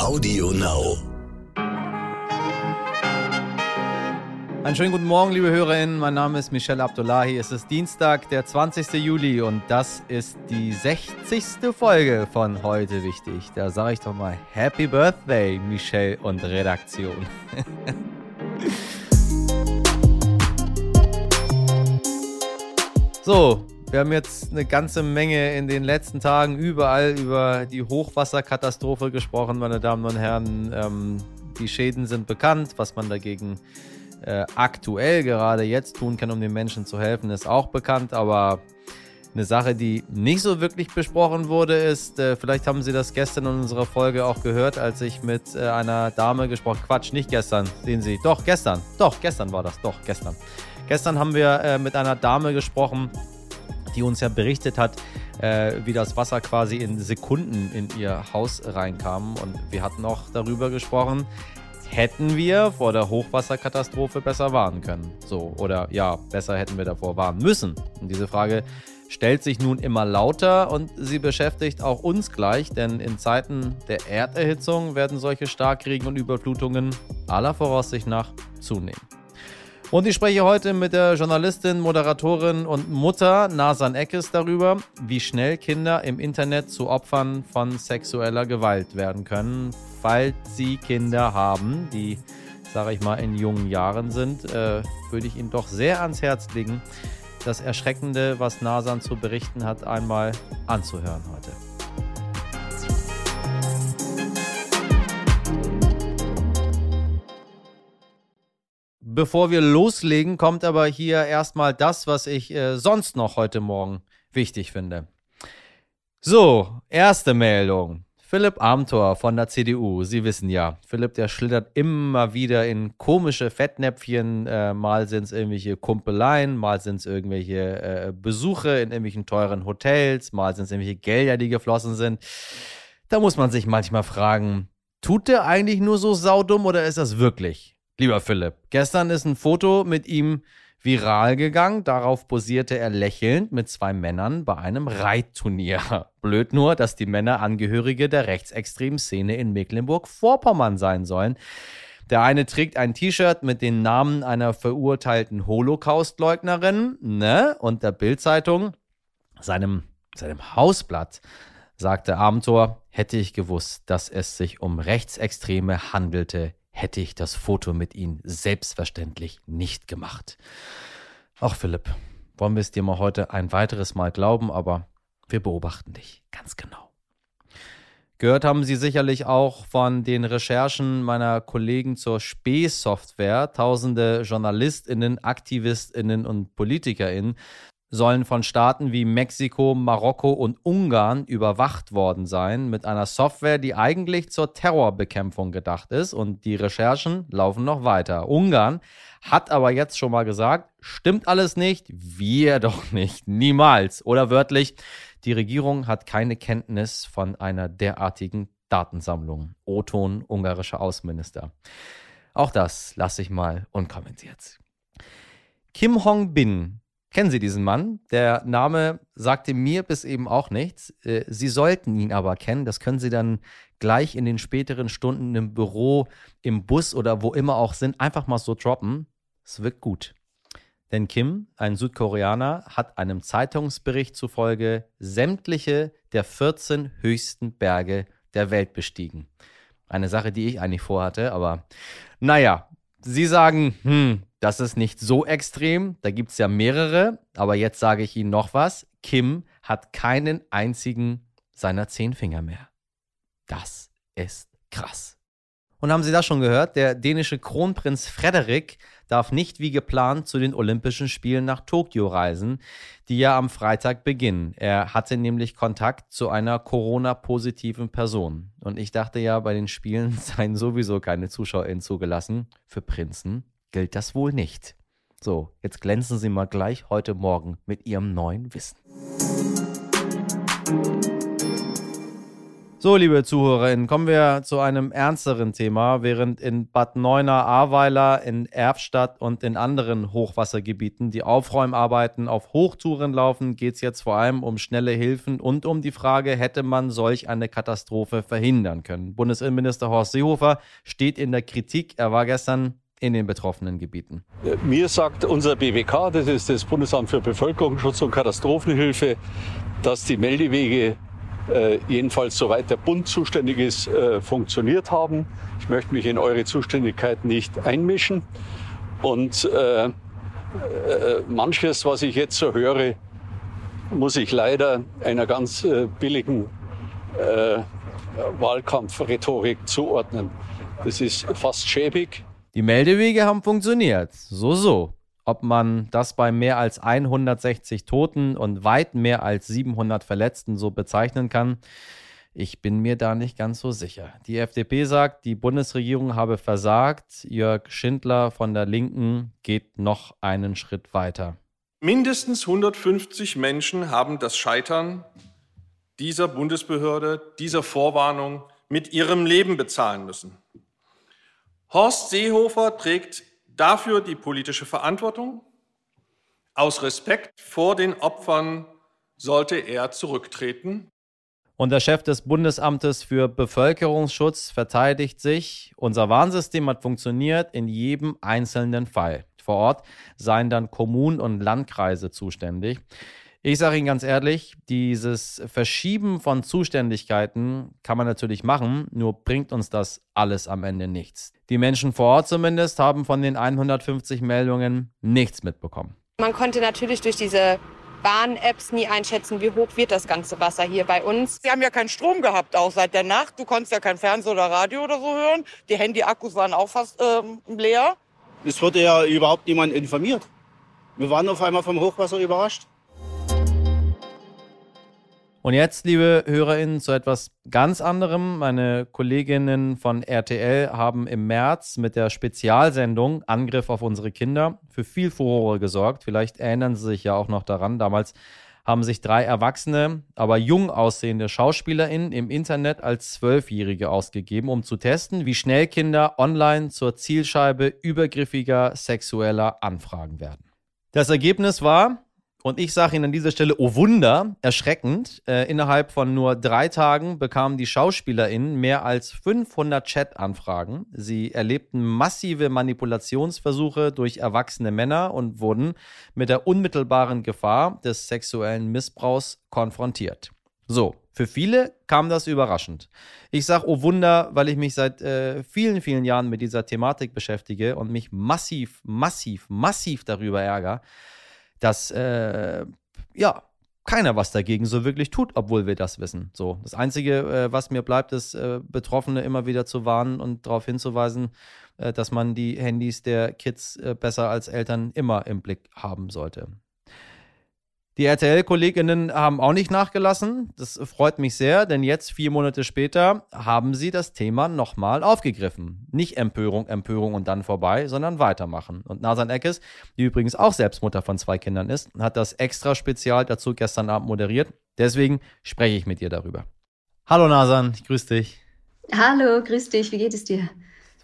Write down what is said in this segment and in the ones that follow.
Audio Now. Einen schönen guten Morgen, liebe HörerInnen. Mein Name ist Michelle Abdullahi. Es ist Dienstag, der 20. Juli und das ist die 60. Folge von Heute Wichtig. Da sage ich doch mal Happy Birthday, Michelle und Redaktion. so, wir haben jetzt eine ganze Menge in den letzten Tagen überall über die Hochwasserkatastrophe gesprochen, meine Damen und Herren. Ähm, die Schäden sind bekannt, was man dagegen äh, aktuell gerade jetzt tun kann, um den Menschen zu helfen, ist auch bekannt. Aber eine Sache, die nicht so wirklich besprochen wurde, ist, äh, vielleicht haben Sie das gestern in unserer Folge auch gehört, als ich mit äh, einer Dame gesprochen Quatsch, nicht gestern, sehen Sie. Doch, gestern. Doch, gestern war das. Doch, gestern. Gestern haben wir äh, mit einer Dame gesprochen, die uns ja berichtet hat, äh, wie das Wasser quasi in Sekunden in ihr Haus reinkam. Und wir hatten auch darüber gesprochen, hätten wir vor der Hochwasserkatastrophe besser warnen können. So, oder ja, besser hätten wir davor warnen müssen. Und diese Frage stellt sich nun immer lauter und sie beschäftigt auch uns gleich, denn in Zeiten der Erderhitzung werden solche Starkregen und Überflutungen aller Voraussicht nach zunehmen. Und ich spreche heute mit der Journalistin, Moderatorin und Mutter Nasan Eckes darüber, wie schnell Kinder im Internet zu Opfern von sexueller Gewalt werden können, falls sie Kinder haben, die, sage ich mal, in jungen Jahren sind, äh, würde ich Ihnen doch sehr ans Herz legen, das Erschreckende, was Nasan zu berichten hat, einmal anzuhören heute. Bevor wir loslegen, kommt aber hier erstmal das, was ich äh, sonst noch heute Morgen wichtig finde. So, erste Meldung. Philipp Amthor von der CDU. Sie wissen ja, Philipp, der schlittert immer wieder in komische Fettnäpfchen. Äh, mal sind es irgendwelche Kumpeleien, mal sind es irgendwelche äh, Besuche in irgendwelchen teuren Hotels, mal sind es irgendwelche Gelder, die geflossen sind. Da muss man sich manchmal fragen, tut der eigentlich nur so saudumm oder ist das wirklich? Lieber Philipp, gestern ist ein Foto mit ihm viral gegangen. Darauf posierte er lächelnd mit zwei Männern bei einem Reitturnier. Blöd nur, dass die Männer Angehörige der rechtsextremen Szene in Mecklenburg-Vorpommern sein sollen. Der eine trägt ein T-Shirt mit den Namen einer verurteilten Holocaustleugnerin, ne? Und der Bildzeitung, seinem, seinem Hausblatt, sagte Abenteuer, hätte ich gewusst, dass es sich um Rechtsextreme handelte, hätte ich das Foto mit Ihnen selbstverständlich nicht gemacht. Ach Philipp, wollen wir es dir mal heute ein weiteres Mal glauben, aber wir beobachten dich ganz genau. Gehört haben Sie sicherlich auch von den Recherchen meiner Kollegen zur Spee-Software. Tausende JournalistInnen, AktivistInnen und PolitikerInnen sollen von Staaten wie Mexiko, Marokko und Ungarn überwacht worden sein mit einer Software, die eigentlich zur Terrorbekämpfung gedacht ist und die Recherchen laufen noch weiter. Ungarn hat aber jetzt schon mal gesagt, stimmt alles nicht, wir doch nicht, niemals. Oder wörtlich, die Regierung hat keine Kenntnis von einer derartigen Datensammlung. O-Ton ungarischer Außenminister. Auch das lasse ich mal unkommentiert. Kim Hong-bin, Kennen Sie diesen Mann? Der Name sagte mir bis eben auch nichts. Äh, Sie sollten ihn aber kennen. Das können Sie dann gleich in den späteren Stunden im Büro, im Bus oder wo immer auch sind, einfach mal so droppen. Es wirkt gut. Denn Kim, ein Südkoreaner, hat einem Zeitungsbericht zufolge sämtliche der 14 höchsten Berge der Welt bestiegen. Eine Sache, die ich eigentlich vorhatte, aber naja, Sie sagen, hm, das ist nicht so extrem, da gibt es ja mehrere, aber jetzt sage ich Ihnen noch was. Kim hat keinen einzigen seiner zehn Finger mehr. Das ist krass. Und haben Sie das schon gehört? Der dänische Kronprinz Frederik darf nicht wie geplant zu den Olympischen Spielen nach Tokio reisen, die ja am Freitag beginnen. Er hatte nämlich Kontakt zu einer Corona-positiven Person. Und ich dachte ja, bei den Spielen seien sowieso keine ZuschauerInnen zugelassen. Für Prinzen gilt das wohl nicht. So, jetzt glänzen Sie mal gleich heute Morgen mit Ihrem neuen Wissen. So, liebe Zuhörerinnen, kommen wir zu einem ernsteren Thema. Während in Bad Neuenahr-Ahrweiler, in Erfstadt und in anderen Hochwassergebieten die Aufräumarbeiten auf Hochtouren laufen, geht es jetzt vor allem um schnelle Hilfen und um die Frage, hätte man solch eine Katastrophe verhindern können. Bundesinnenminister Horst Seehofer steht in der Kritik. Er war gestern in den betroffenen Gebieten. Mir sagt unser BWK, das ist das Bundesamt für Bevölkerungsschutz und Katastrophenhilfe, dass die Meldewege äh, jedenfalls soweit der Bund zuständig ist, äh, funktioniert haben. Ich möchte mich in eure Zuständigkeit nicht einmischen. Und äh, äh, manches, was ich jetzt so höre, muss ich leider einer ganz äh, billigen äh, Wahlkampfrhetorik zuordnen. Das ist fast schäbig. Die Meldewege haben funktioniert. So, so. Ob man das bei mehr als 160 Toten und weit mehr als 700 Verletzten so bezeichnen kann, ich bin mir da nicht ganz so sicher. Die FDP sagt, die Bundesregierung habe versagt. Jörg Schindler von der Linken geht noch einen Schritt weiter. Mindestens 150 Menschen haben das Scheitern dieser Bundesbehörde, dieser Vorwarnung mit ihrem Leben bezahlen müssen. Horst Seehofer trägt dafür die politische Verantwortung. Aus Respekt vor den Opfern sollte er zurücktreten. Und der Chef des Bundesamtes für Bevölkerungsschutz verteidigt sich. Unser Warnsystem hat funktioniert in jedem einzelnen Fall. Vor Ort seien dann Kommunen und Landkreise zuständig. Ich sage Ihnen ganz ehrlich, dieses Verschieben von Zuständigkeiten kann man natürlich machen, nur bringt uns das alles am Ende nichts. Die Menschen vor Ort zumindest haben von den 150 Meldungen nichts mitbekommen. Man konnte natürlich durch diese Bahn-Apps nie einschätzen, wie hoch wird das ganze Wasser hier bei uns. Wir haben ja keinen Strom gehabt, auch seit der Nacht. Du konntest ja kein Fernsehen oder Radio oder so hören. Die Handy-Akkus waren auch fast ähm, leer. Es wurde ja überhaupt niemand informiert. Wir waren auf einmal vom Hochwasser überrascht. Und jetzt, liebe HörerInnen, zu etwas ganz anderem. Meine Kolleginnen von RTL haben im März mit der Spezialsendung Angriff auf unsere Kinder für viel Furore gesorgt. Vielleicht erinnern Sie sich ja auch noch daran. Damals haben sich drei erwachsene, aber jung aussehende SchauspielerInnen im Internet als Zwölfjährige ausgegeben, um zu testen, wie schnell Kinder online zur Zielscheibe übergriffiger sexueller Anfragen werden. Das Ergebnis war, und ich sage Ihnen an dieser Stelle, oh Wunder, erschreckend. Äh, innerhalb von nur drei Tagen bekamen die SchauspielerInnen mehr als 500 Chat-Anfragen. Sie erlebten massive Manipulationsversuche durch erwachsene Männer und wurden mit der unmittelbaren Gefahr des sexuellen Missbrauchs konfrontiert. So, für viele kam das überraschend. Ich sage, oh Wunder, weil ich mich seit äh, vielen, vielen Jahren mit dieser Thematik beschäftige und mich massiv, massiv, massiv darüber ärgere dass äh, ja keiner was dagegen so wirklich tut, obwohl wir das wissen. So, das Einzige, äh, was mir bleibt, ist, äh, Betroffene immer wieder zu warnen und darauf hinzuweisen, äh, dass man die Handys der Kids äh, besser als Eltern immer im Blick haben sollte. Die RTL-Kolleginnen haben auch nicht nachgelassen. Das freut mich sehr, denn jetzt, vier Monate später, haben sie das Thema nochmal aufgegriffen. Nicht Empörung, Empörung und dann vorbei, sondern weitermachen. Und Nasan Eckes, die übrigens auch selbst Mutter von zwei Kindern ist, hat das extra Spezial dazu gestern Abend moderiert. Deswegen spreche ich mit ihr darüber. Hallo Nasan, ich grüße dich. Hallo, grüß dich, wie geht es dir?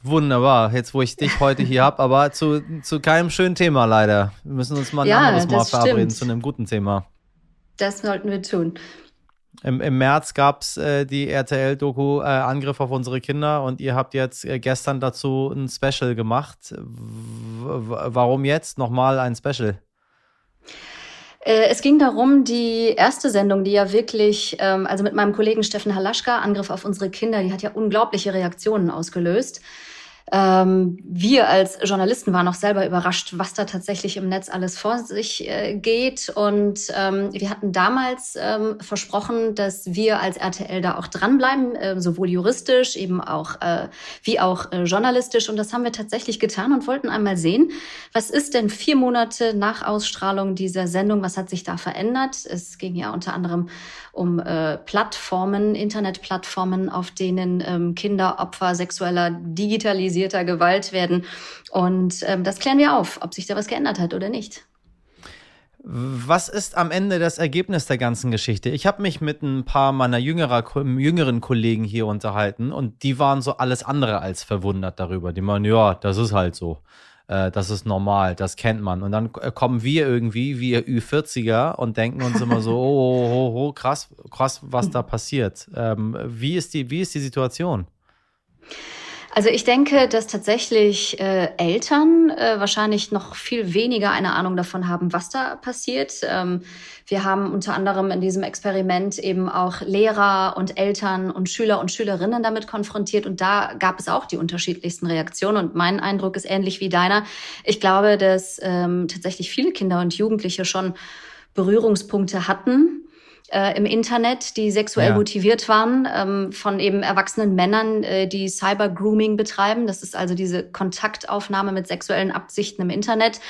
Wunderbar, jetzt wo ich dich heute hier habe, aber zu, zu keinem schönen Thema leider. Wir müssen uns mal ein ja, anderes Mal verabreden zu einem guten Thema. Das sollten wir tun. Im, im März gab es äh, die RTL-Doku äh, Angriff auf unsere Kinder und ihr habt jetzt äh, gestern dazu ein Special gemacht. W warum jetzt nochmal ein Special? Äh, es ging darum, die erste Sendung, die ja wirklich, ähm, also mit meinem Kollegen Steffen Halaschka, Angriff auf unsere Kinder, die hat ja unglaubliche Reaktionen ausgelöst. Ähm, wir als Journalisten waren auch selber überrascht, was da tatsächlich im Netz alles vor sich äh, geht. Und ähm, wir hatten damals ähm, versprochen, dass wir als RTL da auch dranbleiben, äh, sowohl juristisch, eben auch äh, wie auch äh, journalistisch. Und das haben wir tatsächlich getan und wollten einmal sehen, was ist denn vier Monate nach Ausstrahlung dieser Sendung, was hat sich da verändert? Es ging ja unter anderem um äh, Plattformen, Internetplattformen, auf denen ähm, Kinder Opfer sexueller digitalisierter Gewalt werden. Und ähm, das klären wir auf, ob sich da was geändert hat oder nicht. Was ist am Ende das Ergebnis der ganzen Geschichte? Ich habe mich mit ein paar meiner jüngerer, jüngeren Kollegen hier unterhalten und die waren so alles andere als verwundert darüber. Die meinen, ja, das ist halt so. Äh, das ist normal, das kennt man. Und dann äh, kommen wir irgendwie, wir Ü40er, und denken uns immer so, oh, oh, oh, oh krass, krass, was da passiert. Ähm, wie, ist die, wie ist die Situation? Also ich denke, dass tatsächlich äh, Eltern äh, wahrscheinlich noch viel weniger eine Ahnung davon haben, was da passiert. Ähm, wir haben unter anderem in diesem Experiment eben auch Lehrer und Eltern und Schüler und Schülerinnen damit konfrontiert und da gab es auch die unterschiedlichsten Reaktionen und mein Eindruck ist ähnlich wie deiner. Ich glaube, dass ähm, tatsächlich viele Kinder und Jugendliche schon Berührungspunkte hatten äh, im Internet, die sexuell ja. motiviert waren, ähm, von eben erwachsenen Männern, äh, die Cyber-Grooming betreiben. Das ist also diese Kontaktaufnahme mit sexuellen Absichten im Internet.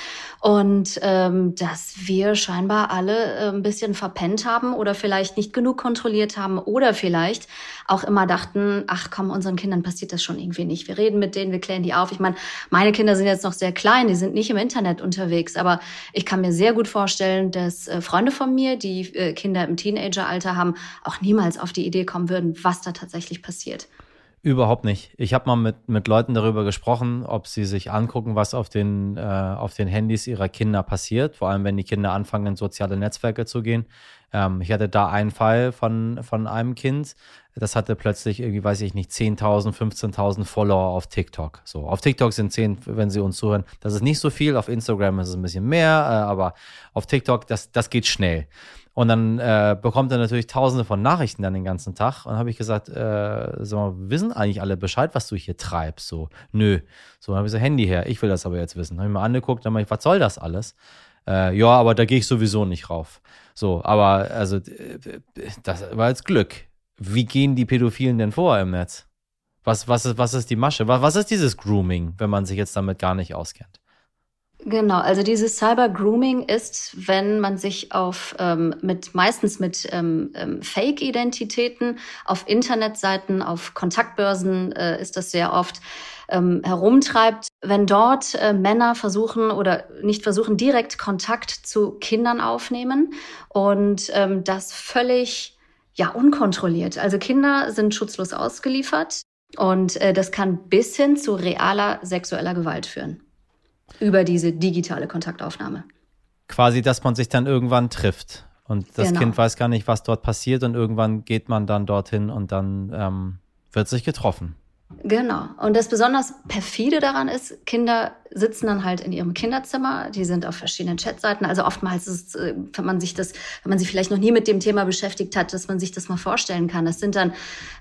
Und ähm, dass wir scheinbar alle äh, ein bisschen verpennt haben oder vielleicht nicht genug kontrolliert haben oder vielleicht auch immer dachten, ach komm, unseren Kindern passiert das schon irgendwie nicht. Wir reden mit denen, wir klären die auf. Ich meine, meine Kinder sind jetzt noch sehr klein, die sind nicht im Internet unterwegs, aber ich kann mir sehr gut vorstellen, dass äh, Freunde von mir, die äh, Kinder im Teenageralter haben, auch niemals auf die Idee kommen würden, was da tatsächlich passiert. Überhaupt nicht. Ich habe mal mit, mit Leuten darüber gesprochen, ob sie sich angucken, was auf den, äh, auf den Handys ihrer Kinder passiert, vor allem wenn die Kinder anfangen, in soziale Netzwerke zu gehen. Ähm, ich hatte da einen Fall von, von einem Kind, das hatte plötzlich irgendwie, weiß ich nicht, 10.000, 15.000 Follower auf TikTok. So, auf TikTok sind 10, wenn Sie uns zuhören, das ist nicht so viel, auf Instagram ist es ein bisschen mehr, äh, aber auf TikTok, das, das geht schnell. Und dann äh, bekommt er natürlich tausende von Nachrichten dann den ganzen Tag. Und habe ich gesagt, äh, mal, wissen eigentlich alle Bescheid, was du hier treibst? So, nö. So, dann habe ich so Handy her. Ich will das aber jetzt wissen. Habe ich mal angeguckt, dann habe ich, was soll das alles? Äh, ja, aber da gehe ich sowieso nicht rauf. So, aber also das war jetzt Glück. Wie gehen die Pädophilen denn vor im Netz? Was, was, ist, was ist die Masche? Was, was ist dieses Grooming, wenn man sich jetzt damit gar nicht auskennt? Genau, also dieses Cyber-Grooming ist, wenn man sich auf ähm, mit meistens mit ähm, ähm, Fake-Identitäten auf Internetseiten, auf Kontaktbörsen äh, ist das sehr oft ähm, herumtreibt, wenn dort äh, Männer versuchen oder nicht versuchen, direkt Kontakt zu Kindern aufnehmen und ähm, das völlig ja unkontrolliert. Also Kinder sind schutzlos ausgeliefert und äh, das kann bis hin zu realer sexueller Gewalt führen über diese digitale Kontaktaufnahme. Quasi, dass man sich dann irgendwann trifft und das genau. Kind weiß gar nicht, was dort passiert und irgendwann geht man dann dorthin und dann ähm, wird sich getroffen. Genau. Und das besonders perfide daran ist, Kinder sitzen dann halt in ihrem Kinderzimmer, die sind auf verschiedenen Chatseiten. Also oftmals ist es, äh, wenn man sich das, wenn man sich vielleicht noch nie mit dem Thema beschäftigt hat, dass man sich das mal vorstellen kann. Das sind dann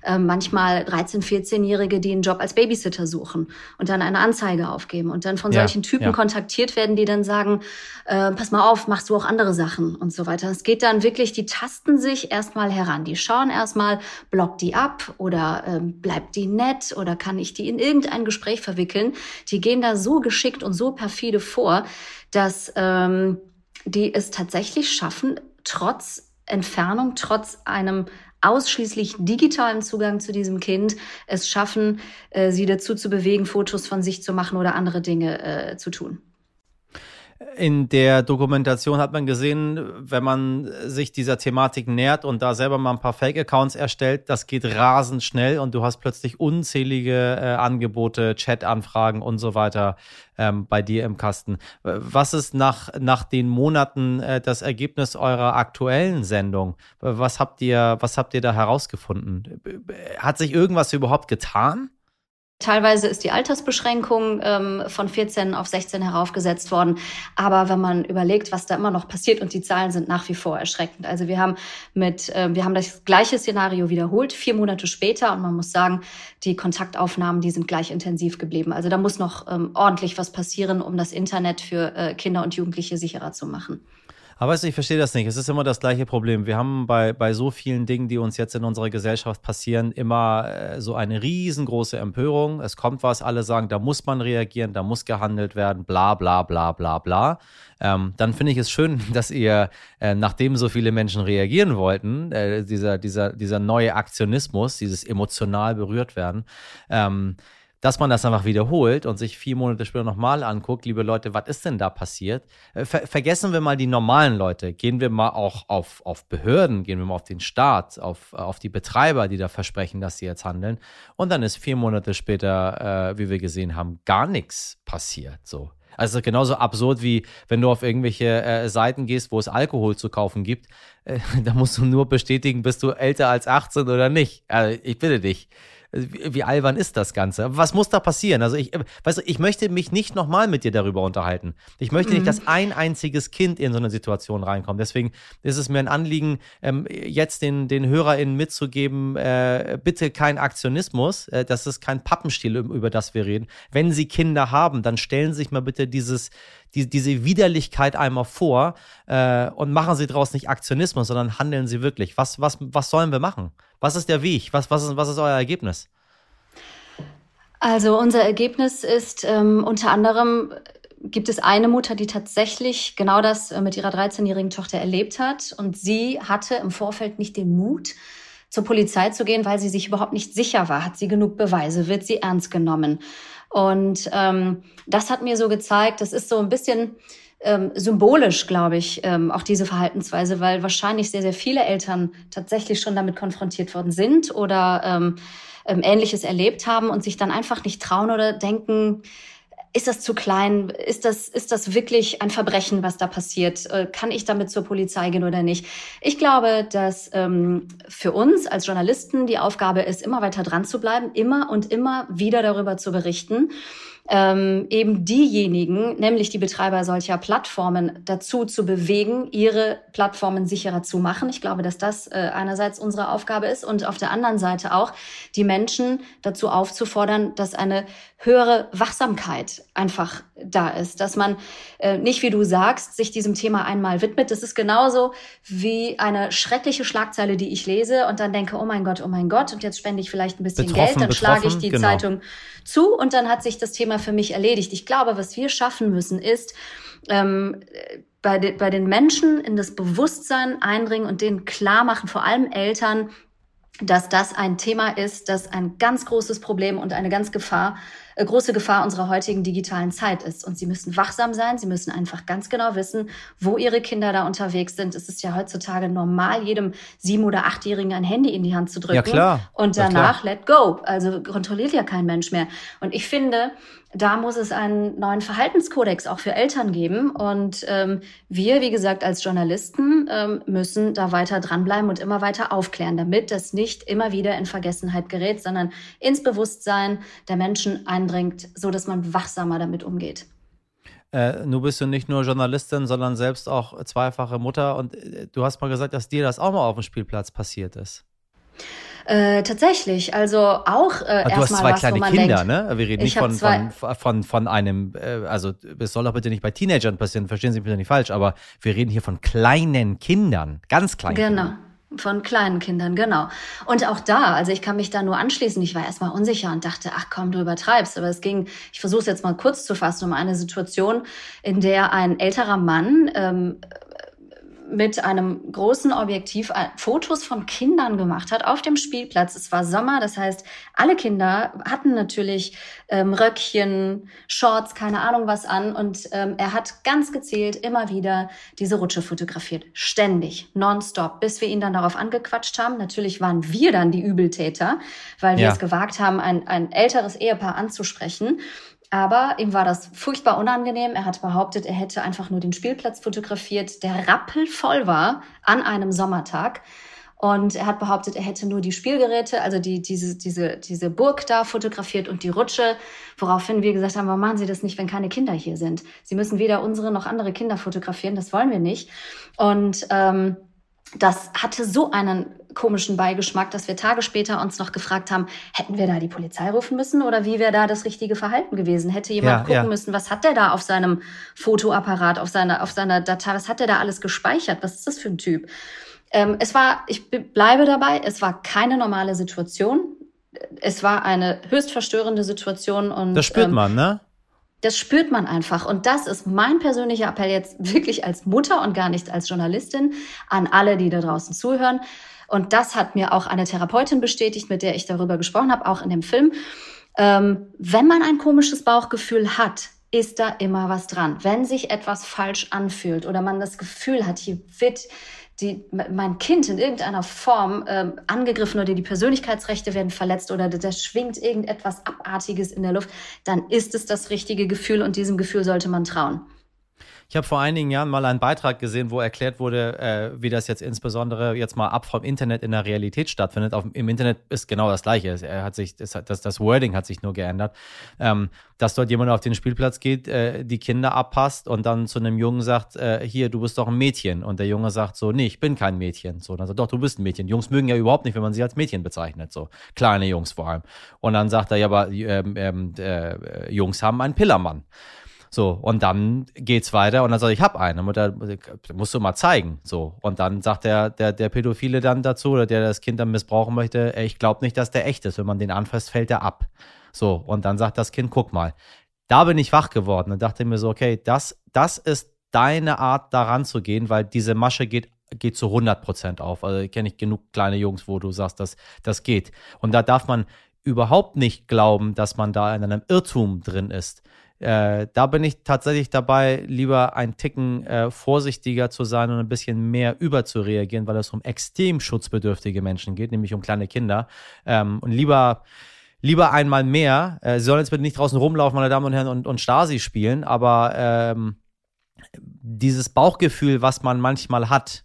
äh, manchmal 13-, 14-Jährige, die einen Job als Babysitter suchen und dann eine Anzeige aufgeben und dann von ja, solchen Typen ja. kontaktiert werden, die dann sagen, äh, pass mal auf, machst du auch andere Sachen und so weiter. Es geht dann wirklich, die tasten sich erstmal heran. Die schauen erstmal, blockt die ab oder äh, bleibt die nett oder kann ich die in irgendein Gespräch verwickeln. Die gehen da so geschickt und so perfide vor, dass ähm, die es tatsächlich schaffen, trotz Entfernung, trotz einem ausschließlich digitalen Zugang zu diesem Kind es schaffen, äh, sie dazu zu bewegen, Fotos von sich zu machen oder andere Dinge äh, zu tun. In der Dokumentation hat man gesehen, wenn man sich dieser Thematik nähert und da selber mal ein paar Fake-Accounts erstellt, das geht rasend schnell und du hast plötzlich unzählige äh, Angebote, Chat-Anfragen und so weiter ähm, bei dir im Kasten. Was ist nach, nach den Monaten äh, das Ergebnis eurer aktuellen Sendung? Was habt ihr, was habt ihr da herausgefunden? Hat sich irgendwas überhaupt getan? Teilweise ist die Altersbeschränkung ähm, von 14 auf 16 heraufgesetzt worden. Aber wenn man überlegt, was da immer noch passiert und die Zahlen sind nach wie vor erschreckend. Also wir haben mit, äh, wir haben das gleiche Szenario wiederholt, vier Monate später. Und man muss sagen, die Kontaktaufnahmen, die sind gleich intensiv geblieben. Also da muss noch ähm, ordentlich was passieren, um das Internet für äh, Kinder und Jugendliche sicherer zu machen. Aber weißt du, ich verstehe das nicht. Es ist immer das gleiche Problem. Wir haben bei, bei so vielen Dingen, die uns jetzt in unserer Gesellschaft passieren, immer äh, so eine riesengroße Empörung. Es kommt was, alle sagen, da muss man reagieren, da muss gehandelt werden, bla bla bla bla bla. Ähm, dann finde ich es schön, dass ihr, äh, nachdem so viele Menschen reagieren wollten, äh, dieser, dieser, dieser neue Aktionismus, dieses emotional berührt werden, ähm, dass man das einfach wiederholt und sich vier Monate später nochmal anguckt, liebe Leute, was ist denn da passiert? Äh, ver vergessen wir mal die normalen Leute, gehen wir mal auch auf, auf Behörden, gehen wir mal auf den Staat, auf, auf die Betreiber, die da versprechen, dass sie jetzt handeln. Und dann ist vier Monate später, äh, wie wir gesehen haben, gar nichts passiert. So. Also genauso absurd wie wenn du auf irgendwelche äh, Seiten gehst, wo es Alkohol zu kaufen gibt. Äh, da musst du nur bestätigen, bist du älter als 18 oder nicht. Also ich bitte dich. Wie, wie albern ist das Ganze? Was muss da passieren? Also ich, weißt du, ich möchte mich nicht nochmal mit dir darüber unterhalten. Ich möchte mhm. nicht, dass ein einziges Kind in so eine Situation reinkommt. Deswegen ist es mir ein Anliegen, ähm, jetzt den, den HörerInnen mitzugeben, äh, bitte kein Aktionismus. Äh, das ist kein Pappenstiel, über das wir reden. Wenn Sie Kinder haben, dann stellen Sie sich mal bitte dieses, die, diese Widerlichkeit einmal vor äh, und machen Sie daraus nicht Aktionismus, sondern handeln Sie wirklich. Was, was, was sollen wir machen? Was ist der Weg? Was, was, ist, was ist euer Ergebnis? Also unser Ergebnis ist ähm, unter anderem gibt es eine Mutter, die tatsächlich genau das äh, mit ihrer 13-jährigen Tochter erlebt hat. Und sie hatte im Vorfeld nicht den Mut, zur Polizei zu gehen, weil sie sich überhaupt nicht sicher war. Hat sie genug Beweise? Wird sie ernst genommen? Und ähm, das hat mir so gezeigt, das ist so ein bisschen ähm, symbolisch, glaube ich, ähm, auch diese Verhaltensweise, weil wahrscheinlich sehr, sehr viele Eltern tatsächlich schon damit konfrontiert worden sind oder ähm, ähm, Ähnliches erlebt haben und sich dann einfach nicht trauen oder denken, ist das zu klein? Ist das, ist das wirklich ein Verbrechen, was da passiert? Äh, kann ich damit zur Polizei gehen oder nicht? Ich glaube, dass ähm, für uns als Journalisten die Aufgabe ist, immer weiter dran zu bleiben, immer und immer wieder darüber zu berichten ähm, eben diejenigen, nämlich die Betreiber solcher Plattformen, dazu zu bewegen, ihre Plattformen sicherer zu machen. Ich glaube, dass das äh, einerseits unsere Aufgabe ist und auf der anderen Seite auch die Menschen dazu aufzufordern, dass eine höhere Wachsamkeit einfach da ist, dass man äh, nicht, wie du sagst, sich diesem Thema einmal widmet. Das ist genauso wie eine schreckliche Schlagzeile, die ich lese und dann denke, oh mein Gott, oh mein Gott, und jetzt spende ich vielleicht ein bisschen betroffen, Geld, dann schlage ich die genau. Zeitung zu und dann hat sich das Thema für mich erledigt. Ich glaube, was wir schaffen müssen, ist, ähm, bei, de, bei den Menschen in das Bewusstsein eindringen und denen klar machen, vor allem Eltern, dass das ein Thema ist, das ein ganz großes Problem und eine ganz Gefahr äh, große Gefahr unserer heutigen digitalen Zeit ist. Und sie müssen wachsam sein, sie müssen einfach ganz genau wissen, wo ihre Kinder da unterwegs sind. Es ist ja heutzutage normal, jedem sieben- oder achtjährigen ein Handy in die Hand zu drücken. Ja, klar. Und danach ja, let go. Also kontrolliert ja kein Mensch mehr. Und ich finde, da muss es einen neuen Verhaltenskodex auch für Eltern geben. Und ähm, wir, wie gesagt, als Journalisten ähm, müssen da weiter dranbleiben und immer weiter aufklären, damit das nicht immer wieder in Vergessenheit gerät, sondern ins Bewusstsein der Menschen eindringt, so dass man wachsamer damit umgeht. Äh, nun bist du nicht nur Journalistin, sondern selbst auch zweifache Mutter. Und äh, du hast mal gesagt, dass dir das auch mal auf dem Spielplatz passiert ist. Äh, tatsächlich, also auch äh, Du hast zwei was, kleine Kinder, denkt, ne? Wir reden nicht von, von, von, von einem, äh, also es soll doch bitte nicht bei Teenagern passieren, verstehen Sie mich bitte nicht falsch, aber wir reden hier von kleinen Kindern, ganz kleinen Genau. Kindern. Von kleinen Kindern, genau. Und auch da, also ich kann mich da nur anschließen. Ich war erstmal unsicher und dachte, ach komm, du übertreibst. Aber es ging, ich versuche es jetzt mal kurz zu fassen, um eine Situation, in der ein älterer Mann ähm, mit einem großen Objektiv äh, Fotos von Kindern gemacht hat auf dem Spielplatz. Es war Sommer, das heißt, alle Kinder hatten natürlich ähm, Röckchen, Shorts, keine Ahnung was an. Und ähm, er hat ganz gezielt immer wieder diese Rutsche fotografiert. Ständig, nonstop, bis wir ihn dann darauf angequatscht haben. Natürlich waren wir dann die Übeltäter, weil wir ja. es gewagt haben, ein, ein älteres Ehepaar anzusprechen. Aber ihm war das furchtbar unangenehm. Er hat behauptet, er hätte einfach nur den Spielplatz fotografiert, der rappelvoll war an einem Sommertag. Und er hat behauptet, er hätte nur die Spielgeräte, also die, diese, diese, diese Burg da fotografiert und die Rutsche, woraufhin wir gesagt haben, warum machen Sie das nicht, wenn keine Kinder hier sind? Sie müssen weder unsere noch andere Kinder fotografieren, das wollen wir nicht. Und ähm, das hatte so einen komischen Beigeschmack, dass wir Tage später uns noch gefragt haben, hätten wir da die Polizei rufen müssen oder wie wäre da das richtige Verhalten gewesen? Hätte jemand ja, gucken ja. müssen, was hat der da auf seinem Fotoapparat, auf seiner, auf seiner Datei, was hat der da alles gespeichert? Was ist das für ein Typ? Ähm, es war, ich bleibe dabei, es war keine normale Situation. Es war eine höchst verstörende Situation und. Das spürt ähm, man, ne? Das spürt man einfach. Und das ist mein persönlicher Appell jetzt wirklich als Mutter und gar nicht als Journalistin an alle, die da draußen zuhören. Und das hat mir auch eine Therapeutin bestätigt, mit der ich darüber gesprochen habe, auch in dem Film. Ähm, wenn man ein komisches Bauchgefühl hat, ist da immer was dran. Wenn sich etwas falsch anfühlt oder man das Gefühl hat, hier wird die, mein Kind in irgendeiner Form ähm, angegriffen oder die Persönlichkeitsrechte werden verletzt oder da schwingt irgendetwas Abartiges in der Luft, dann ist es das richtige Gefühl und diesem Gefühl sollte man trauen. Ich habe vor einigen Jahren mal einen Beitrag gesehen, wo erklärt wurde, äh, wie das jetzt insbesondere jetzt mal ab vom Internet in der Realität stattfindet. Auf, Im Internet ist genau das Gleiche. Er hat sich, das, das, das Wording hat sich nur geändert. Ähm, dass dort jemand auf den Spielplatz geht, äh, die Kinder abpasst und dann zu einem Jungen sagt, äh, hier, du bist doch ein Mädchen. Und der Junge sagt so, nee, ich bin kein Mädchen. So, dann sagt doch, du bist ein Mädchen. Jungs mögen ja überhaupt nicht, wenn man sie als Mädchen bezeichnet. So, kleine Jungs vor allem. Und dann sagt er, ja, aber ähm, ähm, äh, Jungs haben einen Pillermann. So, und dann geht's weiter und dann sagt, ich habe einen. Und da musst du mal zeigen. So. Und dann sagt der, der, der Pädophile dann dazu, oder der das Kind dann missbrauchen möchte, ich glaube nicht, dass der echt ist. Wenn man den anfasst, fällt er ab. So, und dann sagt das Kind, guck mal. Da bin ich wach geworden und dachte mir so, okay, das, das ist deine Art, daran zu gehen, weil diese Masche geht geht zu 100 Prozent auf. Also kenne ich genug kleine Jungs, wo du sagst, dass das geht. Und da darf man überhaupt nicht glauben, dass man da in einem Irrtum drin ist. Äh, da bin ich tatsächlich dabei, lieber ein Ticken äh, vorsichtiger zu sein und ein bisschen mehr überzureagieren, weil es um extrem schutzbedürftige Menschen geht, nämlich um kleine Kinder. Ähm, und lieber lieber einmal mehr. Äh, Sie sollen jetzt bitte nicht draußen rumlaufen, meine Damen und Herren, und, und Stasi spielen, aber ähm, dieses Bauchgefühl, was man manchmal hat,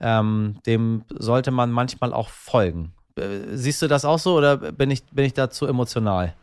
ähm, dem sollte man manchmal auch folgen. Äh, siehst du das auch so oder bin ich, bin ich da zu emotional?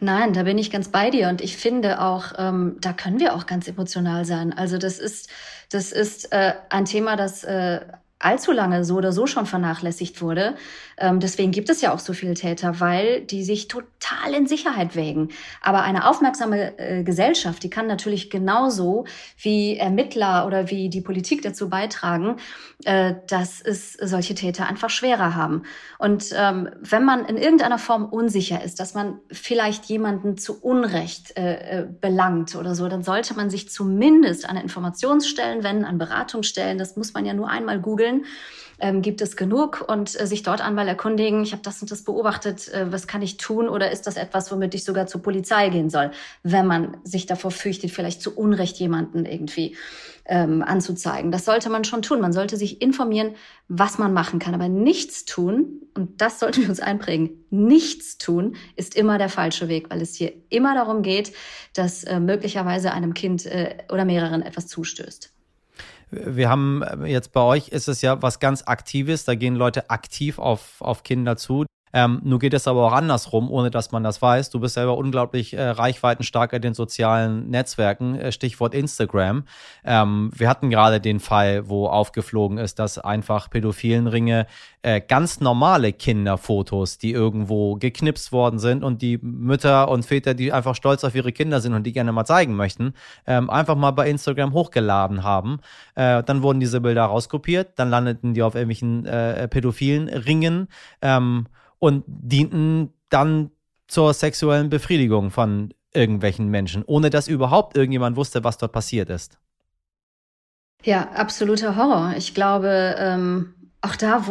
Nein, da bin ich ganz bei dir und ich finde auch, ähm, da können wir auch ganz emotional sein. Also das ist, das ist äh, ein Thema, das äh, allzu lange so oder so schon vernachlässigt wurde. Ähm, deswegen gibt es ja auch so viele Täter, weil die sich total in Sicherheit wägen. Aber eine aufmerksame äh, Gesellschaft, die kann natürlich genauso wie Ermittler oder wie die Politik dazu beitragen, äh, dass es solche Täter einfach schwerer haben. Und ähm, wenn man in irgendeiner Form unsicher ist, dass man vielleicht jemanden zu Unrecht äh, äh belangt oder so, dann sollte man sich zumindest an Informationsstellen wenden, an Beratungsstellen. Das muss man ja nur einmal googeln ähm, gibt es genug und äh, sich dort einmal erkundigen, ich habe das und das beobachtet, äh, was kann ich tun oder ist das etwas, womit ich sogar zur Polizei gehen soll, wenn man sich davor fürchtet, vielleicht zu Unrecht jemanden irgendwie ähm, anzuzeigen. Das sollte man schon tun. Man sollte sich informieren, was man machen kann, aber nichts tun, und das sollten wir uns einprägen, nichts tun ist immer der falsche Weg, weil es hier immer darum geht, dass äh, möglicherweise einem Kind äh, oder mehreren etwas zustößt wir haben äh, jetzt bei euch ist es ja was ganz Aktives, da gehen Leute aktiv auf, auf Kinder zu. Ähm, nur geht es aber auch andersrum, ohne dass man das weiß. Du bist selber unglaublich äh, reichweitenstark in den sozialen Netzwerken, äh, Stichwort Instagram. Ähm, wir hatten gerade den Fall, wo aufgeflogen ist, dass einfach pädophilen Ringe äh, ganz normale Kinderfotos, die irgendwo geknipst worden sind und die Mütter und Väter, die einfach stolz auf ihre Kinder sind und die gerne mal zeigen möchten, ähm, einfach mal bei Instagram hochgeladen haben. Äh, dann wurden diese Bilder rauskopiert, dann landeten die auf irgendwelchen äh, pädophilen Ringen. Ähm, und dienten dann zur sexuellen Befriedigung von irgendwelchen Menschen, ohne dass überhaupt irgendjemand wusste, was dort passiert ist. Ja, absoluter Horror. Ich glaube, ähm, auch da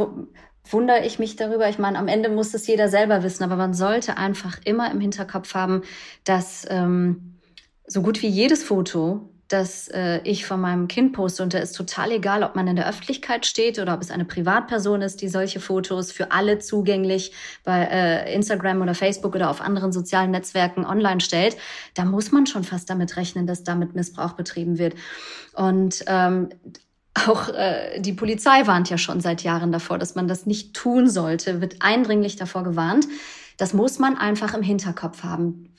wundere ich mich darüber. Ich meine, am Ende muss es jeder selber wissen, aber man sollte einfach immer im Hinterkopf haben, dass ähm, so gut wie jedes Foto dass äh, ich von meinem Kind poste. Und da ist total egal, ob man in der Öffentlichkeit steht oder ob es eine Privatperson ist, die solche Fotos für alle zugänglich bei äh, Instagram oder Facebook oder auf anderen sozialen Netzwerken online stellt. Da muss man schon fast damit rechnen, dass damit Missbrauch betrieben wird. Und ähm, auch äh, die Polizei warnt ja schon seit Jahren davor, dass man das nicht tun sollte, wird eindringlich davor gewarnt. Das muss man einfach im Hinterkopf haben.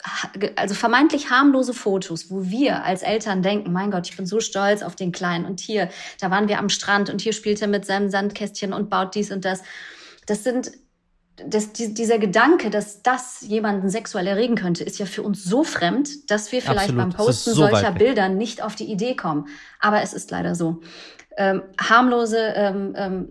Also vermeintlich harmlose Fotos, wo wir als Eltern denken, mein Gott, ich bin so stolz auf den Kleinen und hier, da waren wir am Strand und hier spielt er mit seinem Sandkästchen und baut dies und das. Das sind das, die, dieser Gedanke, dass das jemanden sexuell erregen könnte, ist ja für uns so fremd, dass wir vielleicht Absolut. beim Posten so solcher Bilder nicht auf die Idee kommen. Aber es ist leider so. Ähm, harmlose ähm, ähm,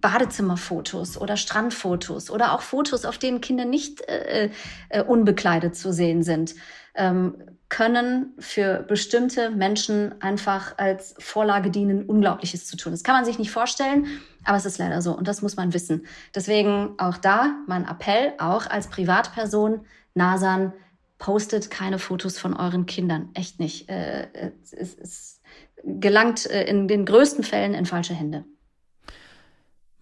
Badezimmerfotos oder Strandfotos oder auch Fotos, auf denen Kinder nicht äh, äh, unbekleidet zu sehen sind. Ähm, können für bestimmte Menschen einfach als Vorlage dienen, Unglaubliches zu tun. Das kann man sich nicht vorstellen, aber es ist leider so und das muss man wissen. Deswegen auch da mein Appell, auch als Privatperson, Nasan, postet keine Fotos von euren Kindern. Echt nicht. Äh, es, es gelangt äh, in den größten Fällen in falsche Hände.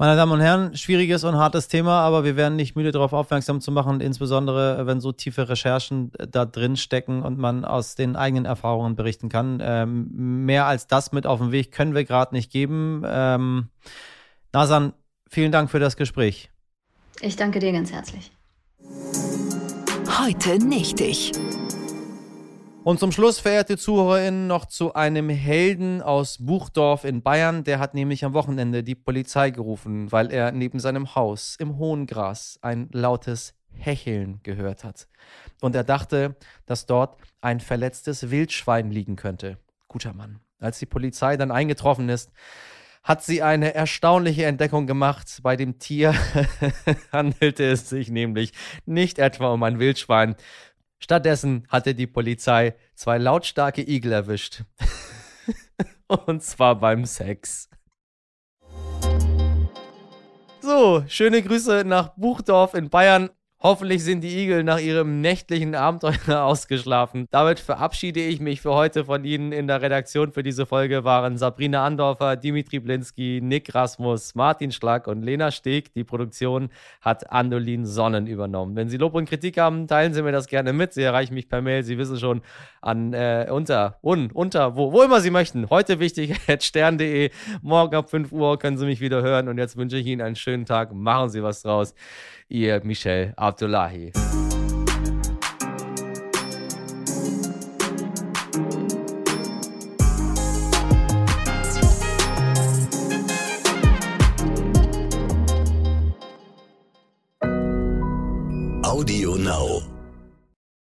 Meine Damen und Herren, schwieriges und hartes Thema, aber wir werden nicht müde darauf aufmerksam zu machen, insbesondere wenn so tiefe Recherchen äh, da drin stecken und man aus den eigenen Erfahrungen berichten kann. Ähm, mehr als das mit auf den Weg können wir gerade nicht geben. Ähm, Nasan, vielen Dank für das Gespräch. Ich danke dir ganz herzlich. Heute nicht ich. Und zum Schluss, verehrte ZuhörerInnen, noch zu einem Helden aus Buchdorf in Bayern. Der hat nämlich am Wochenende die Polizei gerufen, weil er neben seinem Haus im hohen Gras ein lautes Hecheln gehört hat. Und er dachte, dass dort ein verletztes Wildschwein liegen könnte. Guter Mann. Als die Polizei dann eingetroffen ist, hat sie eine erstaunliche Entdeckung gemacht. Bei dem Tier handelte es sich nämlich nicht etwa um ein Wildschwein, Stattdessen hatte die Polizei zwei lautstarke Igel erwischt. Und zwar beim Sex. So, schöne Grüße nach Buchdorf in Bayern. Hoffentlich sind die Igel nach ihrem nächtlichen Abenteuer ausgeschlafen. Damit verabschiede ich mich für heute von Ihnen. In der Redaktion für diese Folge waren Sabrina Andorfer, Dimitri Blinski, Nick Rasmus, Martin Schlag und Lena Steg. Die Produktion hat Andolin Sonnen übernommen. Wenn Sie Lob und Kritik haben, teilen Sie mir das gerne mit. Sie erreichen mich per Mail. Sie wissen schon an äh, unter, un, unter, wo, wo immer Sie möchten. Heute wichtig, stern.de. Morgen ab 5 Uhr können Sie mich wieder hören. Und jetzt wünsche ich Ihnen einen schönen Tag. Machen Sie was draus. Ihr Michel Abdullahi. Audio Now.